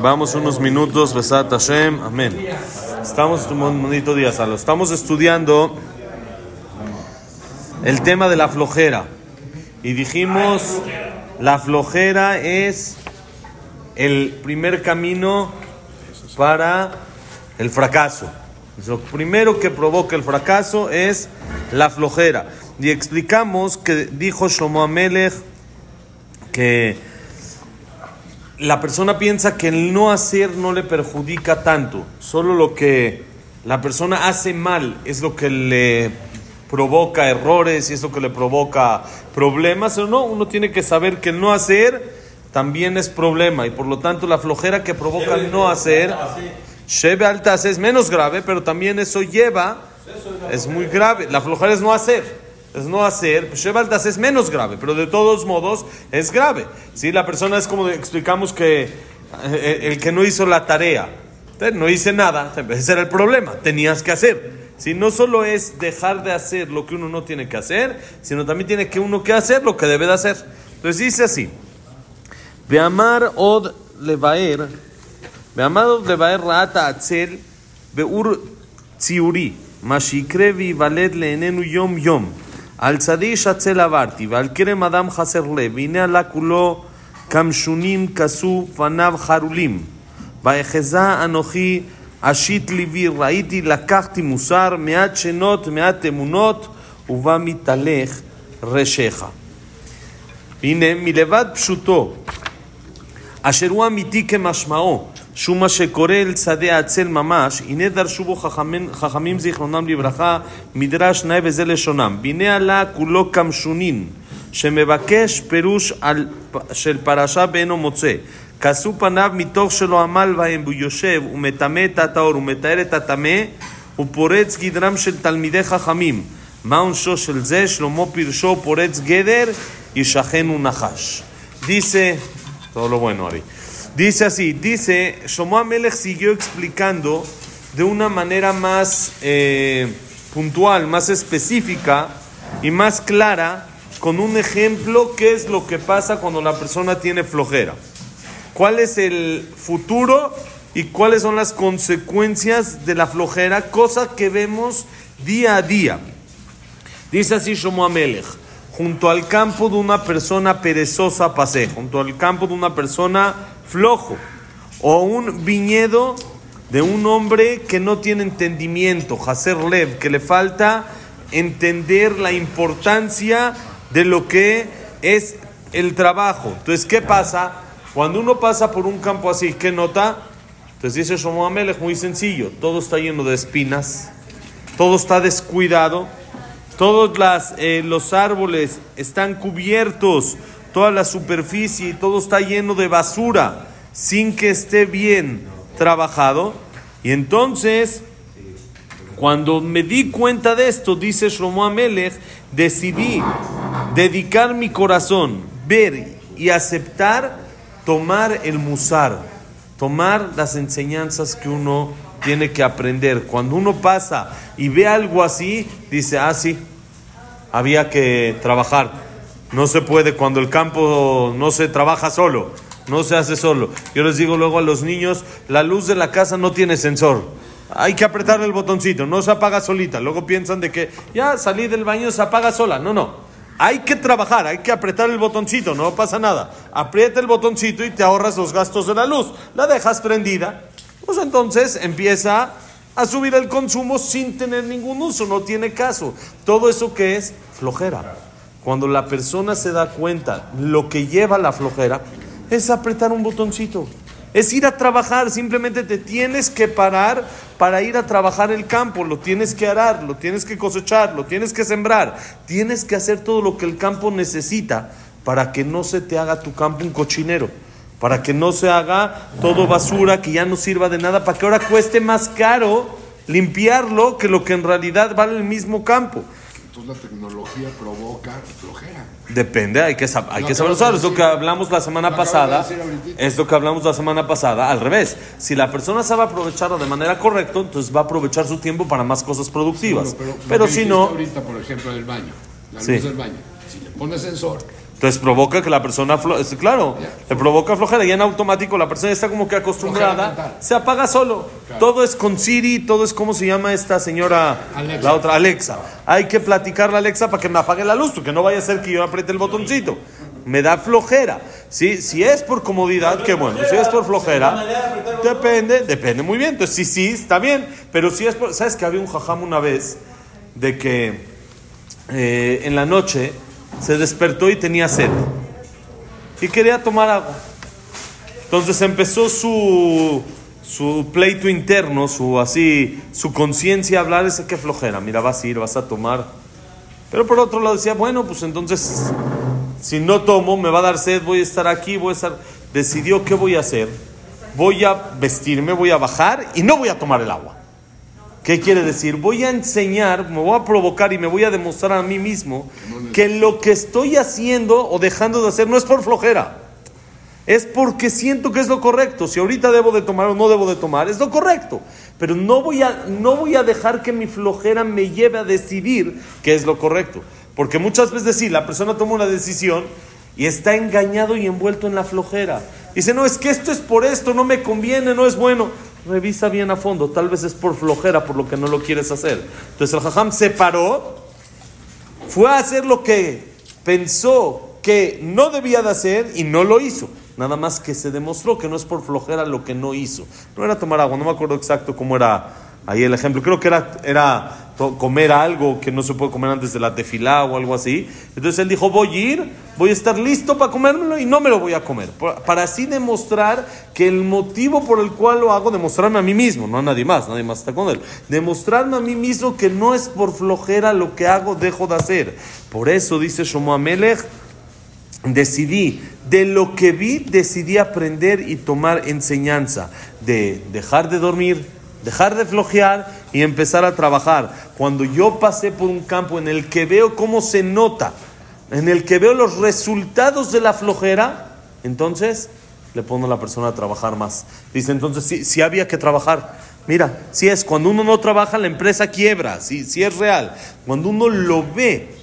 Vamos unos minutos, Besat Hashem. Amén. Estamos un bonito día, Salo. Estamos estudiando el tema de la flojera. Y dijimos, la flojera es el primer camino para el fracaso. Lo primero que provoca el fracaso es la flojera. Y explicamos que dijo Shlomo Amelech que la persona piensa que el no hacer no le perjudica tanto, solo lo que la persona hace mal es lo que le provoca errores y es lo que le provoca problemas, o no, uno tiene que saber que el no hacer también es problema y por lo tanto la flojera que provoca el no hacer, Shebe altas es menos grave, pero también eso lleva, es muy grave, la flojera es no hacer no hacer, Shebaldas es menos grave, pero de todos modos es grave. Si la persona es como explicamos que eh, el que no hizo la tarea, no hice nada, ese era el problema, tenías que hacer. Si no solo es dejar de hacer lo que uno no tiene que hacer, sino también tiene que uno que hacer lo que debe de hacer. Entonces dice así: Beamar od levaer, Beamar od levaer rata atzel, beur tziuri, mashikrevi valet leenenu yom yom. על צדי שצל עברתי, ועל כרם אדם חסר לב, והנה עלה כולו כמשונים כסו פניו חרולים. ואחזה אנוכי אשית ליבי, ראיתי, לקחתי מוסר, מעט שנות, מעט אמונות, ובה מתהלך רשך. הנה, מלבד פשוטו, אשר הוא אמיתי כמשמעו, שהוא מה שקורא אל שדה עצל ממש, הנה דרשו בו חכמים, חכמים זיכרונם לברכה, מדרש נאה וזה לשונם. והנה עלה כולו כמשונין, שמבקש פירוש על, של פרשה בעינו מוצא. כסו פניו מתוך שלא עמל בהם, והוא יושב ומטמא את הטהור ומתאר את הטמא, ופורץ גדרם של תלמידי חכמים. מה עונשו של זה? שלמה פירשו פורץ גדר, ישכנו נחש. דיסה, todo lo bueno, Ari. Dice así, dice, Shlomo Amelech siguió explicando de una manera más eh, puntual, más específica y más clara, con un ejemplo, qué es lo que pasa cuando la persona tiene flojera. ¿Cuál es el futuro y cuáles son las consecuencias de la flojera? Cosa que vemos día a día. Dice así Shlomo Amelech junto al campo de una persona perezosa pasé, junto al campo de una persona flojo, o un viñedo de un hombre que no tiene entendimiento, Hacer Lev, que le falta entender la importancia de lo que es el trabajo. Entonces, ¿qué pasa? Cuando uno pasa por un campo así, ¿qué nota? Entonces dice Shlomo Amelech, muy sencillo, todo está lleno de espinas, todo está descuidado, todos eh, los árboles están cubiertos, toda la superficie, todo está lleno de basura, sin que esté bien trabajado. Y entonces, cuando me di cuenta de esto, dice Shlomo Amelech, decidí dedicar mi corazón, ver y aceptar, tomar el musar, tomar las enseñanzas que uno tiene que aprender. Cuando uno pasa y ve algo así, dice, ah, sí, había que trabajar. No se puede cuando el campo no se trabaja solo, no se hace solo. Yo les digo luego a los niños, la luz de la casa no tiene sensor. Hay que apretar el botoncito, no se apaga solita. Luego piensan de que ya salí del baño, se apaga sola. No, no. Hay que trabajar, hay que apretar el botoncito, no pasa nada. Aprieta el botoncito y te ahorras los gastos de la luz. La dejas prendida, pues entonces empieza a subir el consumo sin tener ningún uso, no tiene caso. Todo eso que es flojera. Cuando la persona se da cuenta lo que lleva la flojera es apretar un botoncito. Es ir a trabajar, simplemente te tienes que parar para ir a trabajar el campo, lo tienes que arar, lo tienes que cosechar, lo tienes que sembrar, tienes que hacer todo lo que el campo necesita para que no se te haga tu campo un cochinero para que no se haga todo basura que ya no sirva de nada, para que ahora cueste más caro limpiarlo que lo que en realidad vale el mismo campo. Entonces la tecnología provoca flojera. Depende, hay que, hay que saber usar. Es lo que hablamos la semana pasada. Es lo que hablamos la semana pasada. Al revés, si la persona sabe aprovecharlo de manera correcta, entonces va a aprovechar su tiempo para más cosas productivas. pero, si no. ahorita, por ejemplo, del baño, la luz del baño. Si le pones sensor, Entonces provoca que la persona, claro, le provoca flojera y en automático la persona está como que acostumbrada, se apaga solo. Todo es con Siri, todo es como se llama esta señora, Alexa. la otra, Alexa. Hay que platicarle a Alexa para que me apague la luz, porque no vaya a ser que yo apriete el botoncito. Me da flojera. ¿sí? Si es por comodidad, qué bueno. Si es por flojera, depende, depende muy bien. Entonces, sí, sí, está bien. Pero si es por. ¿Sabes que había un jajam una vez de que eh, en la noche se despertó y tenía sed? Y quería tomar agua. Entonces empezó su, su pleito interno, su así, su conciencia a hablar, ese que flojera, mira, vas a ir, vas a tomar. Pero por otro lado decía, bueno, pues entonces, si no tomo, me va a dar sed, voy a estar aquí, voy a estar... Decidió qué voy a hacer. Voy a vestirme, voy a bajar y no voy a tomar el agua. ¿Qué quiere decir? Voy a enseñar, me voy a provocar y me voy a demostrar a mí mismo que lo que estoy haciendo o dejando de hacer no es por flojera. Es porque siento que es lo correcto. Si ahorita debo de tomar o no debo de tomar, es lo correcto. Pero no voy a, no voy a dejar que mi flojera me lleve a decidir qué es lo correcto. Porque muchas veces sí, la persona toma una decisión y está engañado y envuelto en la flojera. Dice, no, es que esto es por esto, no me conviene, no es bueno. Revisa bien a fondo, tal vez es por flojera, por lo que no lo quieres hacer. Entonces el jajam se paró, fue a hacer lo que pensó que no debía de hacer y no lo hizo. Nada más que se demostró que no es por flojera lo que no hizo. No era tomar agua, no me acuerdo exacto cómo era ahí el ejemplo. Creo que era, era comer algo que no se puede comer antes de la tefilá o algo así. Entonces él dijo, voy a ir, voy a estar listo para comérmelo y no me lo voy a comer. Para así demostrar que el motivo por el cual lo hago, demostrarme a mí mismo, no a nadie más, nadie más está con él. Demostrarme a mí mismo que no es por flojera lo que hago, dejo de hacer. Por eso dice Shomo Amelech, decidí, de lo que vi, decidí aprender y tomar enseñanza, de dejar de dormir, dejar de flojear y empezar a trabajar. Cuando yo pasé por un campo en el que veo cómo se nota, en el que veo los resultados de la flojera, entonces le pongo a la persona a trabajar más. Dice, entonces sí, sí había que trabajar. Mira, si es, cuando uno no trabaja, la empresa quiebra, si sí, es real. Cuando uno lo ve,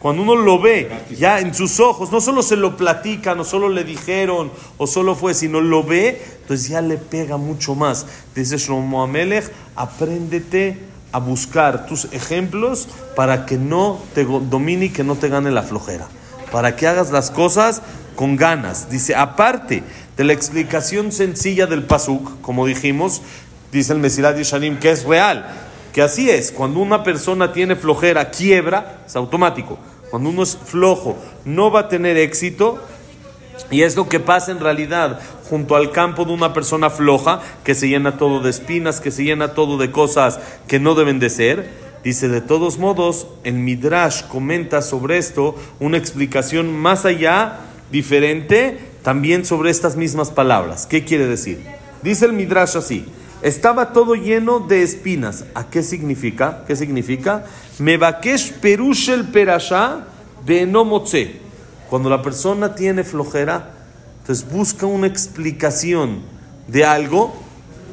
cuando uno lo ve ya en sus ojos, no solo se lo platican, no solo le dijeron, o solo fue, sino lo ve, entonces ya le pega mucho más. Dice Shlomo Amelech, apréndete a buscar tus ejemplos para que no te domine y que no te gane la flojera. Para que hagas las cosas con ganas. Dice, aparte de la explicación sencilla del Pasuk, como dijimos, dice el Mesilat Yeshanim, que es real, que así es, cuando una persona tiene flojera, quiebra, es automático. Cuando uno es flojo, no va a tener éxito. Y es lo que pasa en realidad junto al campo de una persona floja, que se llena todo de espinas, que se llena todo de cosas que no deben de ser. Dice, de todos modos, el Midrash comenta sobre esto una explicación más allá, diferente, también sobre estas mismas palabras. ¿Qué quiere decir? Dice el Midrash así, estaba todo lleno de espinas. ¿A qué significa? ¿Qué significa? Mebakesh perushel perasha no motze. Cuando la persona tiene flojera, entonces busca una explicación de algo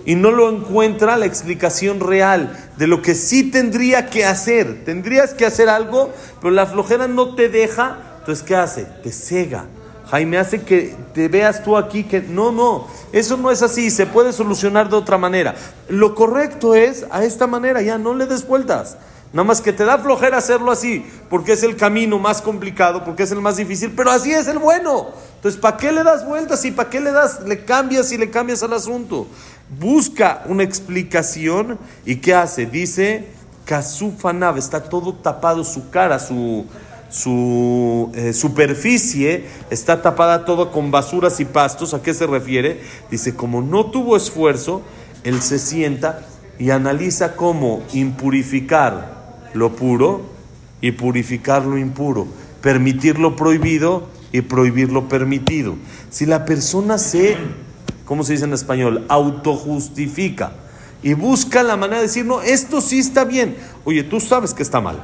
y no lo encuentra la explicación real de lo que sí tendría que hacer. Tendrías que hacer algo, pero la flojera no te deja. Entonces, ¿qué hace? Te cega. Jaime hace que te veas tú aquí que no, no, eso no es así, se puede solucionar de otra manera. Lo correcto es a esta manera, ya no le des vueltas. Nada más que te da flojera hacerlo así, porque es el camino más complicado, porque es el más difícil, pero así es el bueno. Entonces, ¿para qué le das vueltas y para qué le das, le cambias y le cambias al asunto? Busca una explicación y ¿qué hace? Dice, Kazufanav, está todo tapado, su cara, su, su eh, superficie está tapada todo con basuras y pastos. ¿A qué se refiere? Dice, como no tuvo esfuerzo, él se sienta y analiza cómo impurificar lo puro y purificar lo impuro, permitir lo prohibido y prohibir lo permitido. Si la persona se, ¿cómo se dice en español? Autojustifica y busca la manera de decir, no, esto sí está bien. Oye, tú sabes que está mal.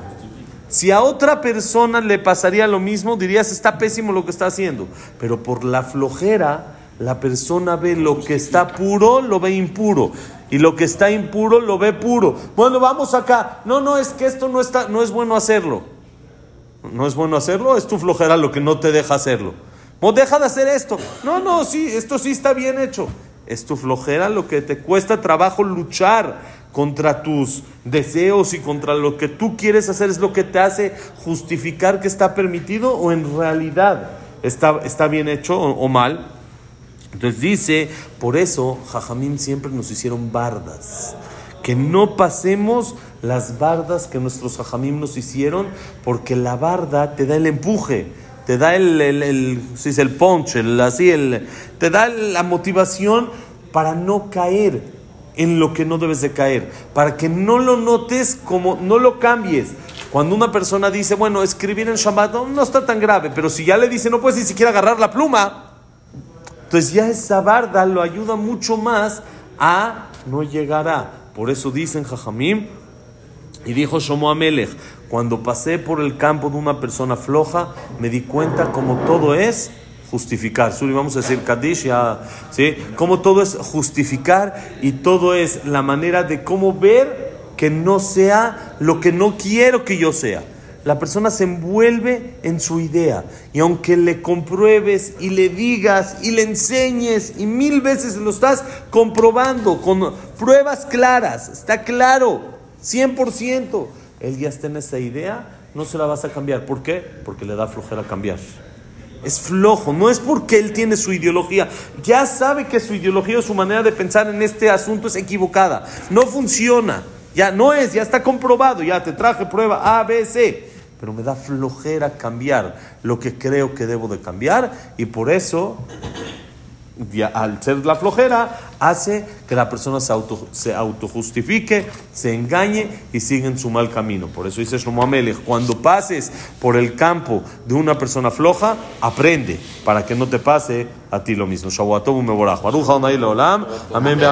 Si a otra persona le pasaría lo mismo, dirías, está pésimo lo que está haciendo. Pero por la flojera, la persona ve lo que está puro, lo ve impuro. Y lo que está impuro, lo ve puro. Bueno, vamos acá. No, no, es que esto no, está, no es bueno hacerlo. no es bueno hacerlo, es tu flojera lo que no te deja hacerlo. No deja de hacer esto. No, no, sí, esto sí está bien hecho. Es tu flojera lo que te cuesta trabajo luchar contra tus deseos y contra lo que tú quieres hacer es lo que te hace justificar que está permitido o en realidad está, está bien hecho o, mal. Entonces dice, por eso Jajamín siempre nos hicieron bardas. Que no pasemos las bardas que nuestros Jajamim nos hicieron, porque la barda te da el empuje, te da el, el, el, el punch, el, así, el, te da la motivación para no caer en lo que no debes de caer, para que no lo notes como, no lo cambies. Cuando una persona dice, bueno, escribir en Shabbat no, está tan grave, pero si ya le dice, no puedes ni siquiera agarrar la pluma, entonces ya esa barda lo ayuda mucho más a no llegar a. Por eso dicen Jajamim, y dijo Shomo Amelech, cuando pasé por el campo de una persona floja, me di cuenta como todo es justificar. Suri, vamos a decir Kadish, ¿sí? Como todo es justificar y todo es la manera de cómo ver que no sea lo que no quiero que yo sea. La persona se envuelve en su idea y aunque le compruebes y le digas y le enseñes y mil veces lo estás comprobando con pruebas claras, está claro 100%. Él ya está en esa idea, no se la vas a cambiar. ¿Por qué? Porque le da flojera cambiar. Es flojo, no es porque él tiene su ideología. Ya sabe que su ideología o su manera de pensar en este asunto es equivocada. No funciona. Ya no es, ya está comprobado. Ya te traje prueba A, B, C. Pero me da flojera cambiar lo que creo que debo de cambiar. Y por eso al ser la flojera, hace que la persona se, auto, se autojustifique, se engañe y siga en su mal camino. Por eso dice Shlomo Amelech, cuando pases por el campo de una persona floja, aprende para que no te pase a ti lo mismo. Amén, amén.